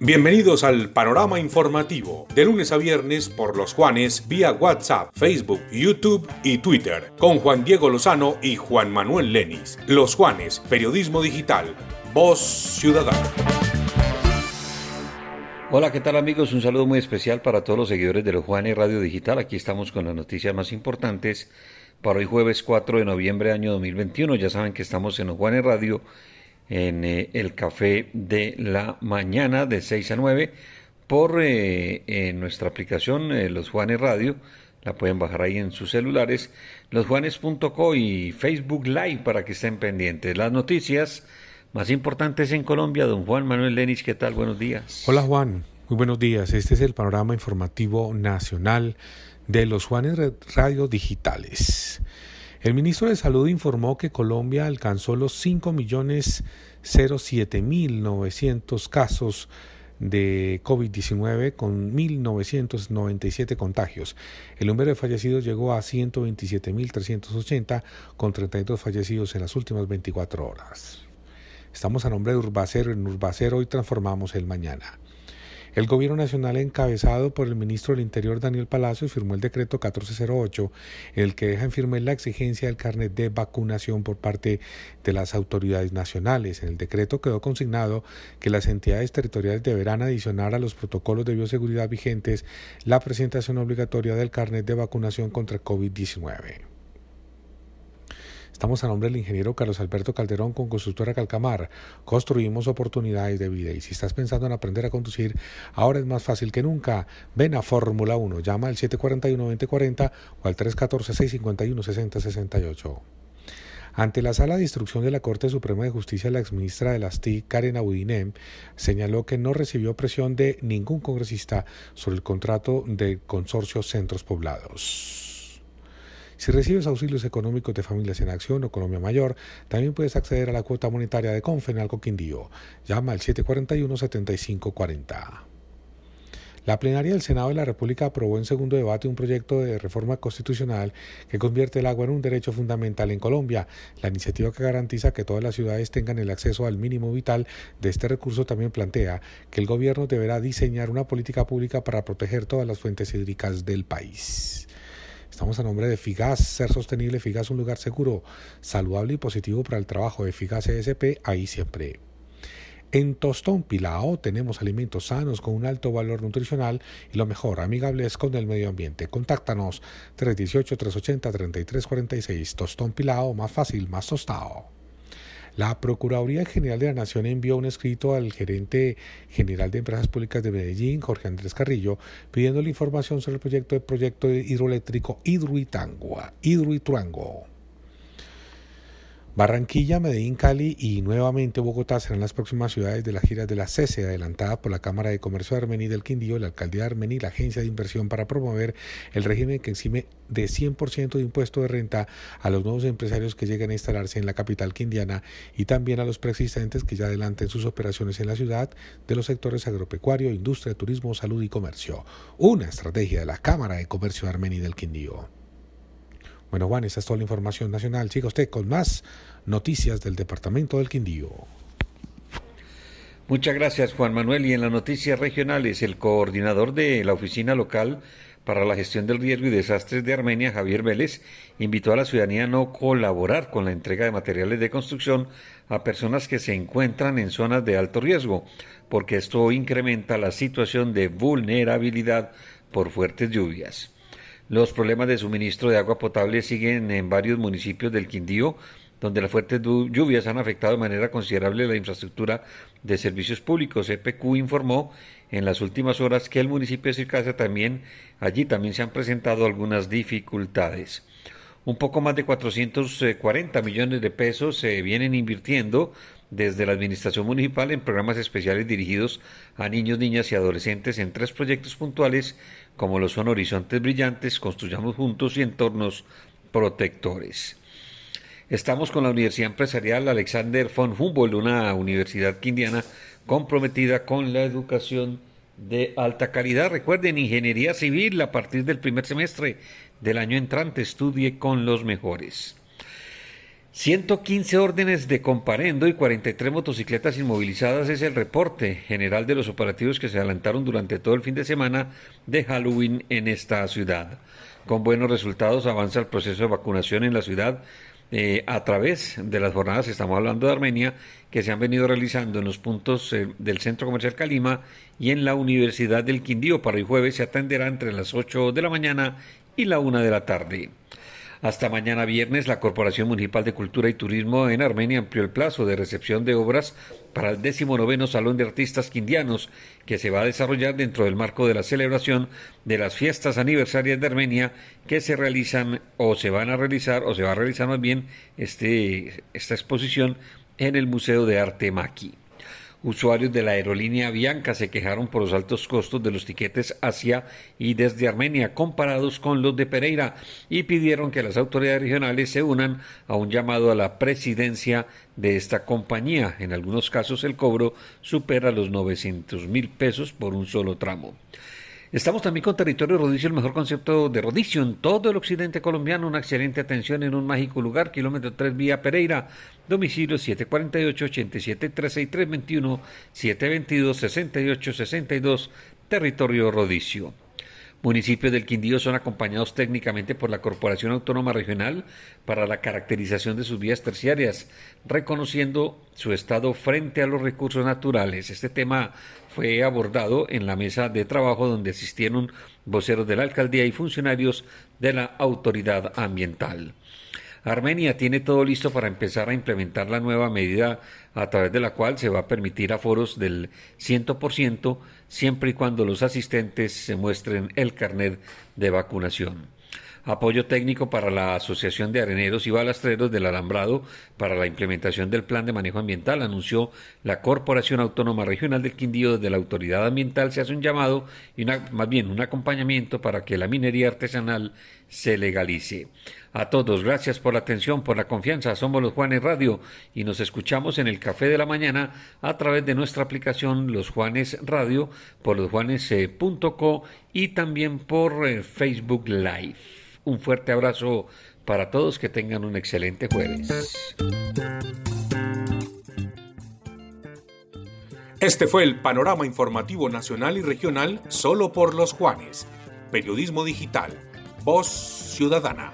Bienvenidos al panorama informativo, de lunes a viernes por los Juanes vía WhatsApp, Facebook, YouTube y Twitter, con Juan Diego Lozano y Juan Manuel Lenis. Los Juanes, Periodismo Digital, Voz Ciudadana. Hola, ¿qué tal amigos? Un saludo muy especial para todos los seguidores de los Juanes Radio Digital. Aquí estamos con las noticias más importantes para hoy jueves 4 de noviembre año 2021. Ya saben que estamos en los Juanes Radio en eh, el café de la mañana de 6 a 9 por eh, nuestra aplicación eh, Los Juanes Radio. La pueden bajar ahí en sus celulares, losjuanes.co y Facebook Live para que estén pendientes. Las noticias más importantes en Colombia, don Juan Manuel Lenis, ¿qué tal? Buenos días. Hola Juan, muy buenos días. Este es el panorama informativo nacional de los Juanes Radio Digitales. El ministro de Salud informó que Colombia alcanzó los 5.007.900 casos de COVID-19 con 1.997 contagios. El número de fallecidos llegó a 127.380 con 32 fallecidos en las últimas 24 horas. Estamos a nombre de Urbacero. En Urbacero hoy transformamos el mañana. El Gobierno Nacional, encabezado por el ministro del Interior Daniel Palacios, firmó el decreto 1408, en el que deja en firme la exigencia del carnet de vacunación por parte de las autoridades nacionales. En el decreto quedó consignado que las entidades territoriales deberán adicionar a los protocolos de bioseguridad vigentes la presentación obligatoria del carnet de vacunación contra COVID-19. Estamos a nombre del ingeniero Carlos Alberto Calderón con Constructora Calcamar. Construimos oportunidades de vida y si estás pensando en aprender a conducir, ahora es más fácil que nunca. Ven a Fórmula 1, llama al 741-2040 o al 314-651-6068. Ante la sala de instrucción de la Corte Suprema de Justicia, la exministra de las TIC, Karen Abudinem, señaló que no recibió presión de ningún congresista sobre el contrato del consorcio Centros Poblados. Si recibes auxilios económicos de Familias en Acción o Colombia Mayor, también puedes acceder a la cuota monetaria de Confenalco Quindío. Llama al 741-7540. La plenaria del Senado de la República aprobó en segundo debate un proyecto de reforma constitucional que convierte el agua en un derecho fundamental en Colombia. La iniciativa que garantiza que todas las ciudades tengan el acceso al mínimo vital de este recurso también plantea que el gobierno deberá diseñar una política pública para proteger todas las fuentes hídricas del país. Estamos a nombre de Figas, ser sostenible, Figas un lugar seguro, saludable y positivo para el trabajo de Figas ESP, ahí siempre. En Tostón Pilao tenemos alimentos sanos con un alto valor nutricional y lo mejor, amigables con el medio ambiente. Contáctanos 318-380-3346. Tostón Pilao, más fácil, más tostado. La Procuraduría General de la Nación envió un escrito al gerente general de Empresas Públicas de Medellín, Jorge Andrés Carrillo, pidiendo la información sobre el proyecto de proyecto hidroeléctrico Hidruitangua, Hidruituango. Barranquilla, Medellín, Cali y nuevamente Bogotá serán las próximas ciudades de las giras de la CESE, adelantada por la Cámara de Comercio de Armení del Quindío, la Alcaldía de Armení y la Agencia de Inversión para promover el régimen que encime de 100% de impuesto de renta a los nuevos empresarios que lleguen a instalarse en la capital quindiana y también a los preexistentes que ya adelanten sus operaciones en la ciudad de los sectores agropecuario, industria, turismo, salud y comercio. Una estrategia de la Cámara de Comercio de Armení del Quindío. Bueno, Juan, esta es toda la información nacional. Siga usted con más noticias del Departamento del Quindío. Muchas gracias, Juan Manuel. Y en las noticias regionales, el coordinador de la Oficina Local para la Gestión del Riesgo y Desastres de Armenia, Javier Vélez, invitó a la ciudadanía a no colaborar con la entrega de materiales de construcción a personas que se encuentran en zonas de alto riesgo, porque esto incrementa la situación de vulnerabilidad por fuertes lluvias. Los problemas de suministro de agua potable siguen en varios municipios del Quindío, donde las fuertes lluvias han afectado de manera considerable la infraestructura de servicios públicos. EPQ informó en las últimas horas que el municipio de Circasia también, allí también se han presentado algunas dificultades. Un poco más de 440 millones de pesos se vienen invirtiendo desde la Administración Municipal en programas especiales dirigidos a niños, niñas y adolescentes en tres proyectos puntuales como lo son Horizontes Brillantes, Construyamos Juntos y Entornos Protectores. Estamos con la Universidad Empresarial Alexander von Humboldt, una universidad quindiana comprometida con la educación de alta calidad. Recuerden, ingeniería civil a partir del primer semestre del año entrante, estudie con los mejores. 115 órdenes de comparendo y 43 motocicletas inmovilizadas es el reporte general de los operativos que se adelantaron durante todo el fin de semana de Halloween en esta ciudad. Con buenos resultados avanza el proceso de vacunación en la ciudad eh, a través de las jornadas, estamos hablando de Armenia, que se han venido realizando en los puntos eh, del Centro Comercial Calima y en la Universidad del Quindío. Para el jueves se atenderá entre las 8 de la mañana y la 1 de la tarde. Hasta mañana viernes, la Corporación Municipal de Cultura y Turismo en Armenia amplió el plazo de recepción de obras para el 19 Salón de Artistas Quindianos, que se va a desarrollar dentro del marco de la celebración de las fiestas aniversarias de Armenia, que se realizan o se van a realizar, o se va a realizar más bien este, esta exposición en el Museo de Arte Maki. Usuarios de la aerolínea Bianca se quejaron por los altos costos de los tiquetes hacia y desde Armenia comparados con los de Pereira y pidieron que las autoridades regionales se unan a un llamado a la presidencia de esta compañía. En algunos casos el cobro supera los 900 mil pesos por un solo tramo. Estamos también con Territorio Rodicio, el mejor concepto de rodicio en todo el occidente colombiano. Una excelente atención en un mágico lugar, kilómetro 3 vía Pereira. Domicilio 748-8713 y 321-722-6862. Territorio Rodicio. Municipios del Quindío son acompañados técnicamente por la Corporación Autónoma Regional para la caracterización de sus vías terciarias, reconociendo su estado frente a los recursos naturales. Este tema fue abordado en la mesa de trabajo donde asistieron voceros de la alcaldía y funcionarios de la autoridad ambiental. Armenia tiene todo listo para empezar a implementar la nueva medida a través de la cual se va a permitir aforos del 100% siempre y cuando los asistentes se muestren el carnet de vacunación apoyo técnico para la Asociación de Areneros y Balastreros del Alambrado para la implementación del Plan de Manejo Ambiental, anunció la Corporación Autónoma Regional del Quindío desde la Autoridad Ambiental se hace un llamado y más bien un acompañamiento para que la minería artesanal se legalice. A todos, gracias por la atención, por la confianza. Somos los Juanes Radio y nos escuchamos en el Café de la Mañana a través de nuestra aplicación Los Juanes Radio, por losjuanes.co y también por eh, Facebook Live. Un fuerte abrazo para todos, que tengan un excelente jueves. Este fue el panorama informativo nacional y regional solo por los Juanes. Periodismo digital. Voz ciudadana.